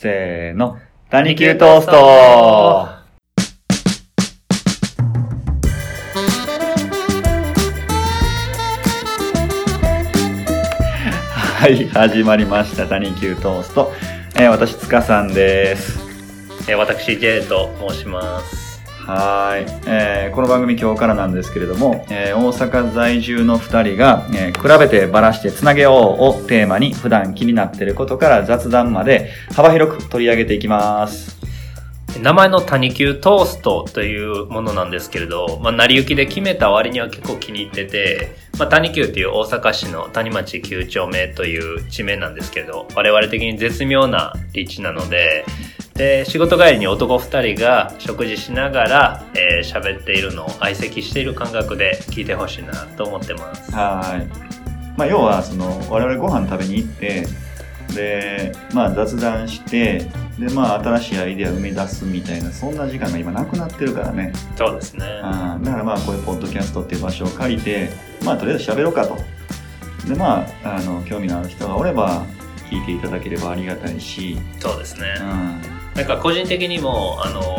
せーの。ダニキュートーストはい、始まりました。谷球トースト。えー私、塚さんです。えー私 J と申します。はい、えーこの番組今日からなんですけれども、えー大阪在住の2人が、えー比べてばらしてつなげようをテーマに普段気になっていることから雑談まで幅広く取り上げていきます。名前の谷球トーストというものなんですけれど、まあ、成り行きで決めた割には結構気に入ってて、まあ、谷球っていう大阪市の谷町9丁目という地名なんですけど、我々的に絶妙な立地なので、で、仕事帰りに男2人が食事しながら喋、えー喋っているのを相席している感覚で聞いてほしいなと思ってます。はーい。まあ、要は、その、我々ご飯食べに行って、で、まあ、雑談して、で、まあ、新しいアイデア生み出すみたいな、そんな時間が今なくなってるからね。そうですね。あーだからまあこういうポッドキャストっていう場所を借りてまあとりあえず喋ろうかとでまああの興味のある人がおれば聞いていただければありがたいし、そうですね。うん、なんか個人的にもあの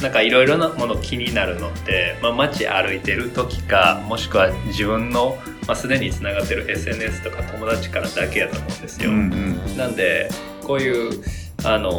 なんかいろいろなもの気になるのって、まあ、街歩いてる時かもしくは自分の、まあ、すでにつながってる SNS とか友達からだけやと思うんですよ、うんうん。なんでこういうあの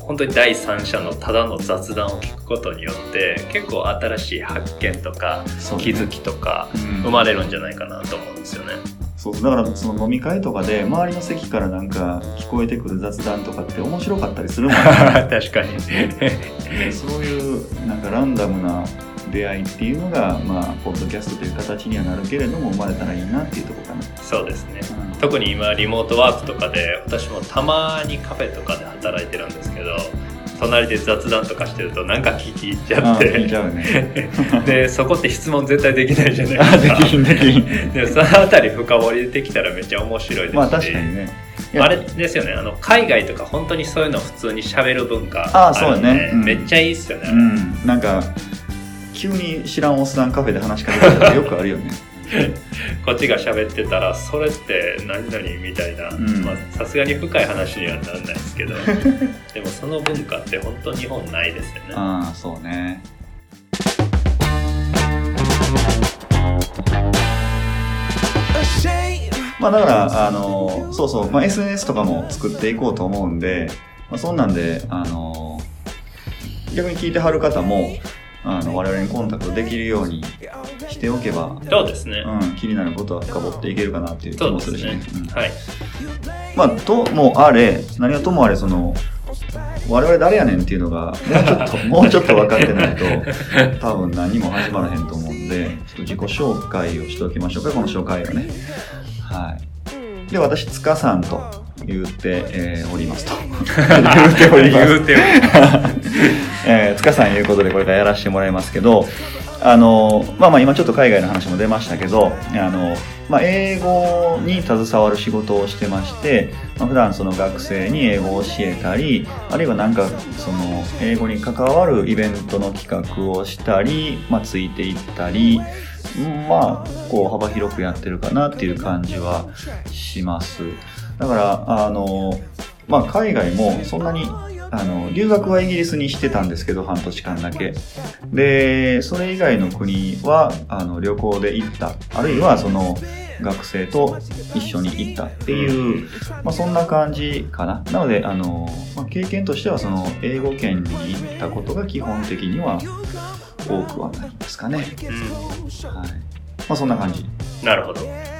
本当に第三者のただの雑談を聞くことによって結構新しい発見とか気づきとかうん。生まれるんじゃないかなと思うんですよね。そうだからその飲み会とかで周りの席からなんか聞こえてくる雑談とかって面白かったりするもんね。確かに。でそういうなんかランダムな出会いっていうのがまあポッドキャストという形にはなるけれども生まれたらいいなっていうところかな、そうですね。うん。特に今リモートワークとかで私もたまにカフェとかで働いてるんですけど隣で雑談とかしてるとなんか聞き入っちゃって。ゃうね。でそこって質問絶対できないじゃないあでか。ですきんできん。でもそのあたり深掘りできたらめっちゃ面白いですし、まあ確かにね。あれですよね。あの海外とか本当にそういうの普通に喋る文化あそうあるんでやねうん。めっちゃいいっすよね、うん、なんか急に知らんおっさんカフェで話しかけたらよくあるよねこっちが喋ってたらそれって何々みたいなん。まあさすがに深い話にはならないですけど でもその文化って本当日本ないですよね。ああそうね。まあだからあのそうそう、まあ、SNS とかも作っていこうと思うんで、まあ、そんなんであの逆に聞いてはる方もあの我々にコンタクトできるようにしておけば、そうですね、うん、気になることは深掘っていけるかなっていう気もでするしね。うん。はい。まあ、ともあれ、何はともあれ、その、我々誰やねんっていうのが、もうちょっと、もうちょっと分かってないと、多分何も始まらへんと思うんで、ちょっと自己紹介をしておきましょうか、この紹介をね。はい。で、私、塚さんと言って、えーおりますと。言っております。えー、塚さんいうことでこれからやらせてもらいますけど、あの、まあまあ今ちょっと海外の話も出ましたけど、あの、まあ英語に携わる仕事をしてまして、まあ、普段その学生に英語を教えたり、あるいはなんかその英語に関わるイベントの企画をしたり、まあついていったり、うんまあ、こう幅広くやってるかなっていう感じはします。だから、あの、まあ海外もそんなにあの留学はイギリスにしてたんですけど半年間だけ。でそれ以外の国はあの旅行で行った。あるいはその学生と一緒に行ったっていう、まあ、そんな感じかな。なのであの、まあ、経験としてはその英語圏に行ったことが基本的には多くはなりますかね、はい。まあ、そんな感じ。うんなるほど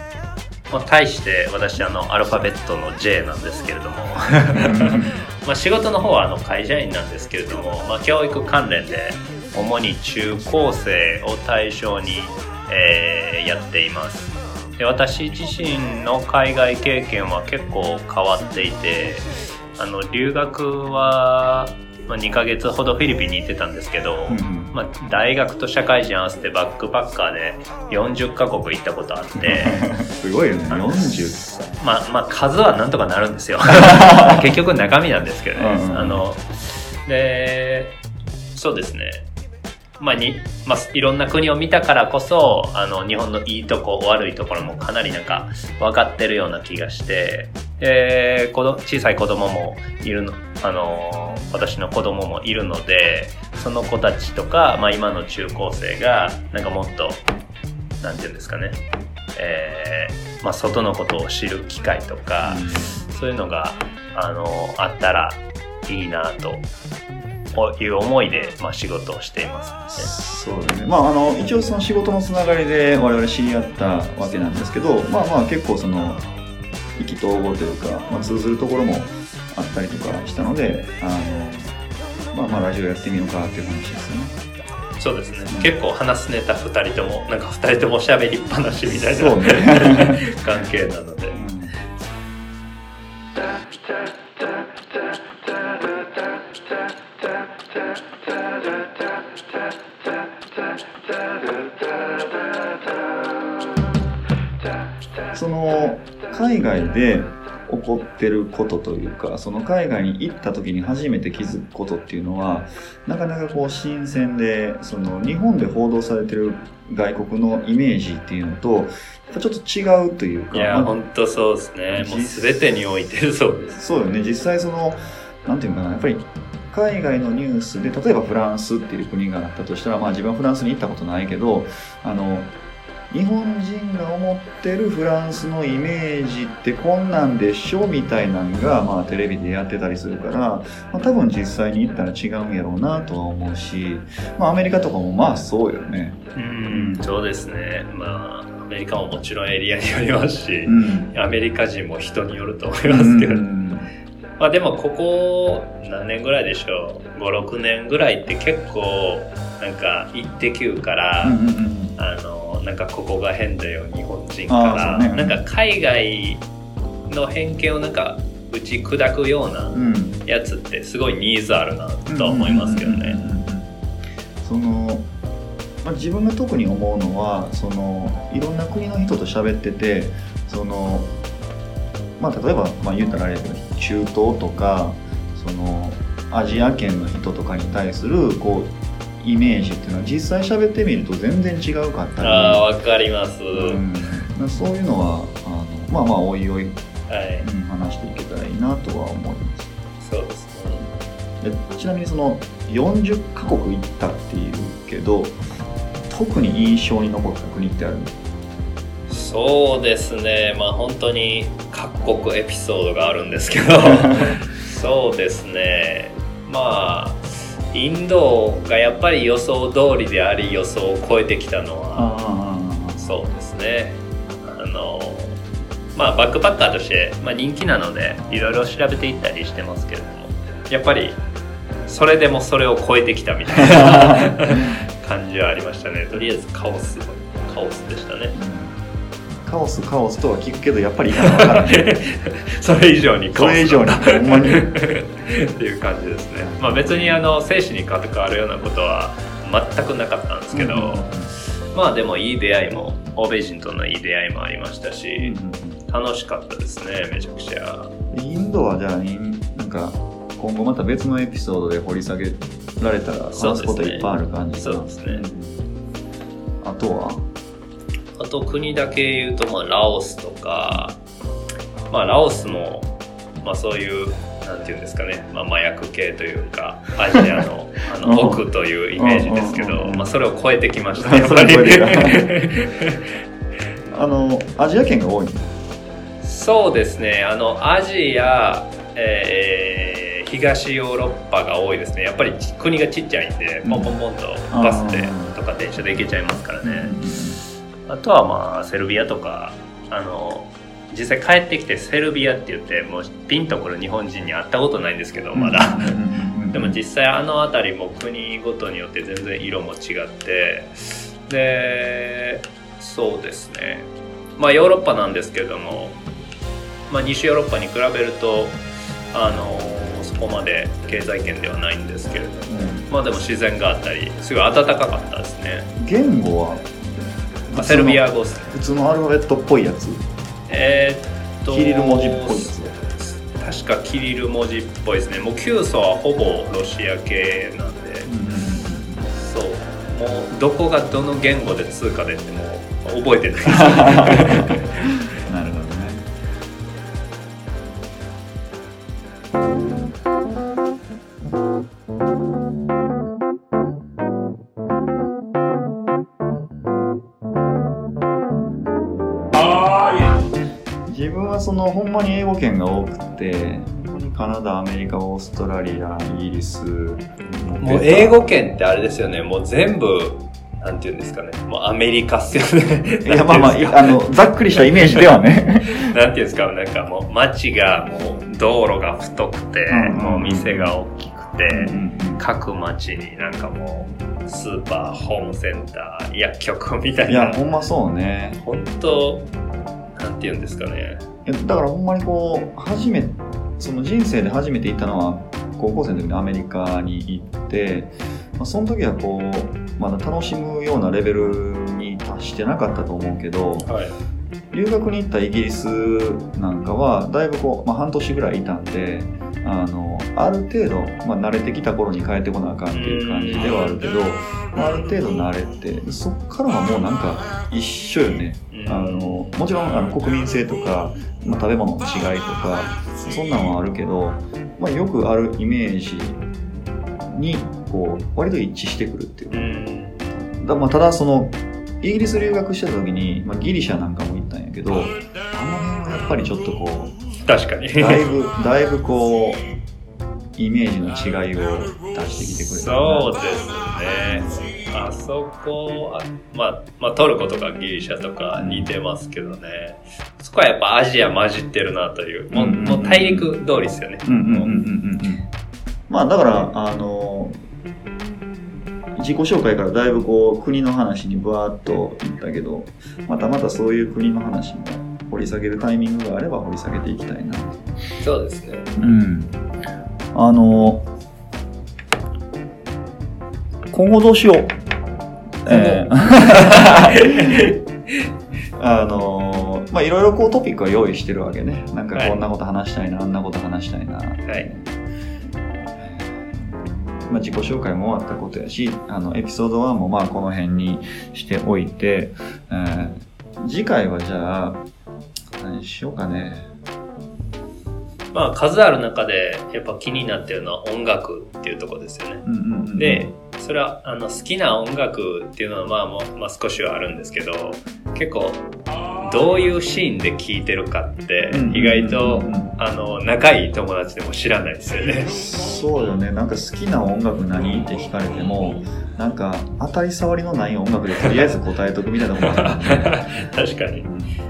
まあ、対して私あのアルファベットの J なんですけれども。まあ仕事の方はあの会社員なんですけれども、まあ、教育関連で主に中高生を対象に、えーやっています。で私自身の海外経験は結構変わっていてあの留学は、まあ、2ヶ月ほどフィリピンに行ってたんですけど、うんうんまあ、大学と社会人合わせてバックパッカーで40カ国行ったことあって。すごいよね。40まあまあ数はなんとかなるんですよ。結局中身なんですけどね、うんうんあのでそうですね。まあにまあ、いろんな国を見たからこそあの日本のいいとこ悪いところもかなりなんか分かってるような気がして。えー、子ど小さい子供もいるの、あのー私の子供もいるのでその子たちとか、まあ、今の中高生がなんかもっとなんていうんですかね、えーまあ、外のことを知る機会とか、そういうのが、あのーあったらいいなという思いで、まあ、仕事をしています。そうですね。まあ、あの、一応その仕事のつながりで我々知り合ったわけなんですけど、まあまあ結構その、意気投合というか、まあ、通ずるところもあったりとかしたので、あの、まあまあラジオやってみようかっていう話ですよね。ね。そうですね。結構話すネタ2人とも、なんか2人とも喋りっぱなしみたいなね。関係なので。うんその海外で起こってることというかその海外に行った時に初めて気づくことっていうのはなかなかこう新鮮でその日本で報道されてる外国のイメージっていうのとちょっと違うというかいや、まあ本当そうですね。もう全てにおいてそうです。そうよね実際そのなんていうのかなやっぱり海外のニュースで例えばフランスっていう国があったとしたら、まあ、自分はフランスに行ったことないけどあの日本人が思ってるフランスのイメージってこんなんでしょみたいなのが、まあ、テレビでやってたりするから、まあ、多分実際に行ったら違うんやろうなとは思うし、まあ、アメリカとかもまあそうよね。うん、そうですね。まあ、アメリカももちろんエリアによりますし、うんアメリカ人も人によると思いますけど、うんまあでもここ何年ぐらいでしょう？56年ぐらいって結構なんか「イッテ Q!」から、うんうんうんあのなんかここが変だよ日本人あから、ね。なんか海外の偏見をなんか打ち砕くようなうん。やつってすごいニーズあるなとは思いますけどね。その、まあ、自分が特に思うのはそのいろんな国の人と喋っててその、まあ、例えば、まあ、言ったらあれだけど中東とかそのアジア圏の人とかに対するこうイメージっていうのは実際喋ってみると全然違うかったり、ああわかります、うん、そういうのはあのまあまあおいおい、うんはい話していけたらいいなとは思います。そうですね。でちなみにその40カ国行ったっていうけど特に印象に残った国ってある？そうですね。まあ本当に各国エピソードがあるんですけど。そうですね。まあインドがやっぱり予想通りであり予想を超えてきたのはあそうですね。あのまあバックパッカーとして、まあ、人気なのでいろいろ調べていったりしてますけれどもやっぱりそれでもそれを超えてきたみたいな 感じはありましたね。とりあえずカオスカオスでしたねカオスカオスとは聞くけどやっぱり分から それ以上にそれ以上にほんまに。っていう感じですね。まあ別にあの生死に関わるようなことは全くなかったんですけど、うんうんうん。まあでもいい出会いも欧米人とのいい出会いもありましたし、楽しかったですねめちゃくちゃ。インドはじゃあなんか今後また別のエピソードで掘り下げられたら話すこといっぱいある感じそうですね。うん。あとは？あと国だけ言うと、まあ、ラオスとか、まあ、ラオスも、まあ、そういう、なんていうんですかね、まあ、麻薬系というか、アジアの あうんの奥というイメージですけどうんうんうん、まあ、それを超えてきましたね。あのアジア圏が多いそうですね、あの、アジア、えー東ヨーロッパが多いですね。やっぱり国がちっちゃいんで、ポンポンポンとバスでとか電車で行けちゃいますからね。あとはまあセルビアとかあの実際帰ってきてセルビアって言ってもうピンとくる日本人に会ったことないんですけどまだ、でも実際あの辺りも国ごとによって全然色も違ってでそうですね。まあヨーロッパなんですけれども、まあ、西ヨーロッパに比べるとあのそこまで経済圏ではないんですけれどもまあでも自然があったりすごい暖かかったですね、言語はまあ、セルビア語普通のアルファベットっぽいやつ？えーっとキリル文字っぽいやつ。確かキリル文字っぽいですね。もうキューソはほぼロシア系なんで。そう。もうどこがどの言語で通貨でってもう覚えてない カナダアメリカオーストラリアイギリスもう英語圏ってあれですよねもう全部なんていうんですかね。もうアメリカっすよね。いや、まあまあ、あの、ざっくりしたイメージではね。なんていうんですか、なんかもう街がもう道路が太くて、うんうん、もう店が大きくて、うんうん、各街になんかもう、スーパー、ホームセンター、薬局みたいな。いや、ほんまそうね。本当なんていうんですかね。だからほんまにこう、初め、その人生で初めて行ったのは、高校生の時にアメリカに行って、まあ、その時はこうまだ楽しむようなレベルに達してなかったと思うけど、はい、留学に行ったイギリスなんかはだいぶこう、まあ、半年ぐらいいたんであのある程度、まあ、慣れてきた頃に帰ってこなあかんっていう感じではあるけど、まあ、ある程度慣れてそっからはもうなんか一緒よね。あのもちろんあの国民性とか、まあ、食べ物の違いとかそんなんはあるけど、まあ、よくあるイメージにこう割と一致してくるっていう、だまあただそのイギリス留学してた時に、まあ、ギリシャなんかも行ったんやけどあの辺はやっぱりちょっとこう確かに。だいぶだいぶこうイメージの違いを出してきてくれたそうですねあそこまあ、まあ、トルコとかギリシャとか似てますけどね、そこはやっぱアジア混じってるなという、もうもう大陸通りですよね。まあだからあの自己紹介からだいぶこう国の話にぶわっといったけどまたまたそういう国の話も掘り下げるタイミングがあれば掘り下げていきたいな。そうですね。うん。あの今後どうしよう えー、あのまあいろいろこうトピックは用意してるわけね。なんかこんなこと話したいな、はい、あんなこと話したいな。はい。まあ、自己紹介も終わったことやし、あの、エピソード1もまあこの辺にしておいて、えー、次回はじゃあ、何しようかね。まあ数ある中でやっぱ気になってるのは音楽っていうとこですよね。うんうんうん、で、それはあの好きな音楽っていうのはまあもう、まあ、少しはあるんですけど、結構どういうシーンで聴いてるかって意外と、あの仲いい友達でも知らないですよね。そうよね。なんか好きな音楽何って聞かれてもなんか当たり障りのない音楽でとりあえず答えとくみたいなもんあね確かに、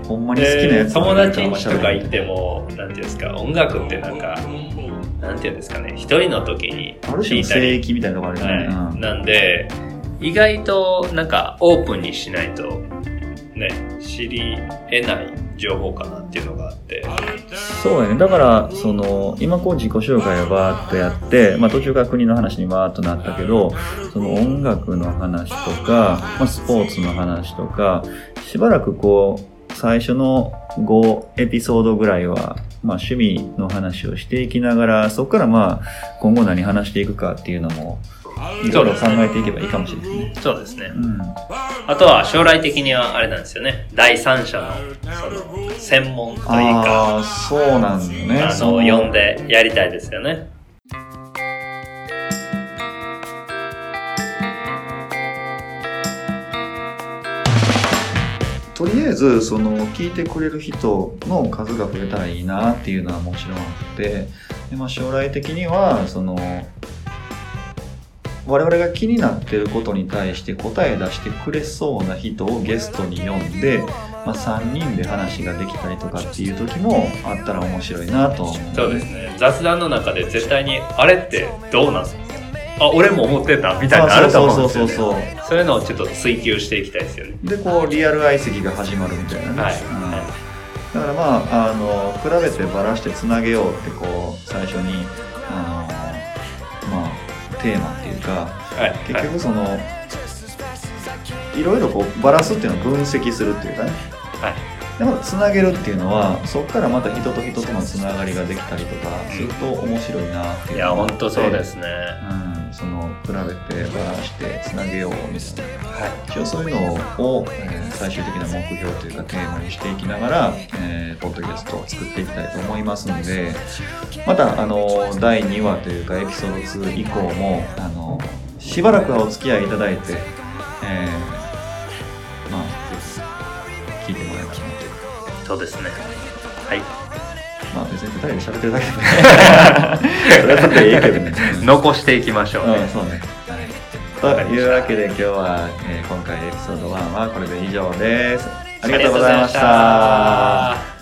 ほんまに好きなやつ友達にとか行ってもなんていうんですか音楽ってなんかなんていうんですかね一人の時にある種の聖域みたいなのがあるよね、はい、なんで意外となんかオープンにしないとね、知り得ない情報かなっていうのがあって。そうやね。だから、その、今こう自己紹介をバーっとやって、まあ途中から国の話にバーっとなったけど、その音楽の話とか、まあスポーツの話とか、しばらくこう、最初の5エピソードぐらいは、まあ趣味の話をしていきながら、そこからまあ今後何話していくかっていうのも、いろいろ考えていけばいいかもしれないですね。そうですね。うん、あとは将来的にはあれなんですよね。第三者のその専門というか。そうなんだね。あの、呼んでやりたいですよね。とりあえずその聞いてくれる人の数が増えたらいいなっていうのはもちろんあってで、まあ、将来的にはその我々が気になってることに対して答え出してくれそうな人をゲストに呼んで、まあ、3人で話ができたりとかっていう時もあったら面白いなと思う。そうですね。雑談の中で絶対にあれってどうなんすか？あ俺も思ってたみたいなあると思うんですよ、ね、そうそうそうそう。そういうのをちょっと追求していきたいですよね。でこうリアル相席が始まるみたいなね、はい、うん。だからまああの比べてばらしてつなげようってこう最初にあのまあテーマっていうか、はい、結局その、はい、いろいろこうバランスっていうのを分析するっていうかね、はい、でまたつなげるっていうのはそこからまた人と人とのつながりができたりとかすると面白いなっていういや本当そうですね、うんその比べてバランしてつなげようみたいな、はい、一応そういうのを、えー、最終的な目標というかテーマにしていきながら、えー、ポッドキャストを作っていきたいと思いますのでまたあの第2話というかエピソード2以降もあのしばらくはお付き合いいただいて、えー、まあ聞いてもらえたらなとそうですね。はいまあ別に2人で喋ってるだけで それはちょっとええけどね残していきましょうね、うん、そうね。はい。というわけで今日は、えー今回エピソード1はこれで以上です。ありがとうございました。